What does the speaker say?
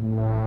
Bye.